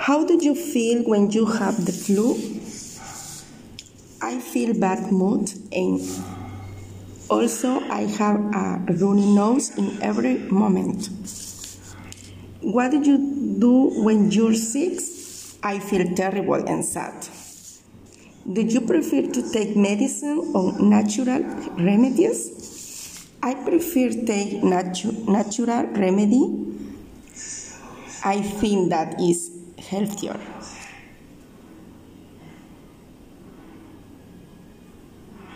How do you feel when you have the flu? I feel bad mood and also I have a runny nose in every moment. What do you do when you're sick? I feel terrible and sad. Do you prefer to take medicine or natural remedies? I prefer take natu- natural remedy. I think that is healthier.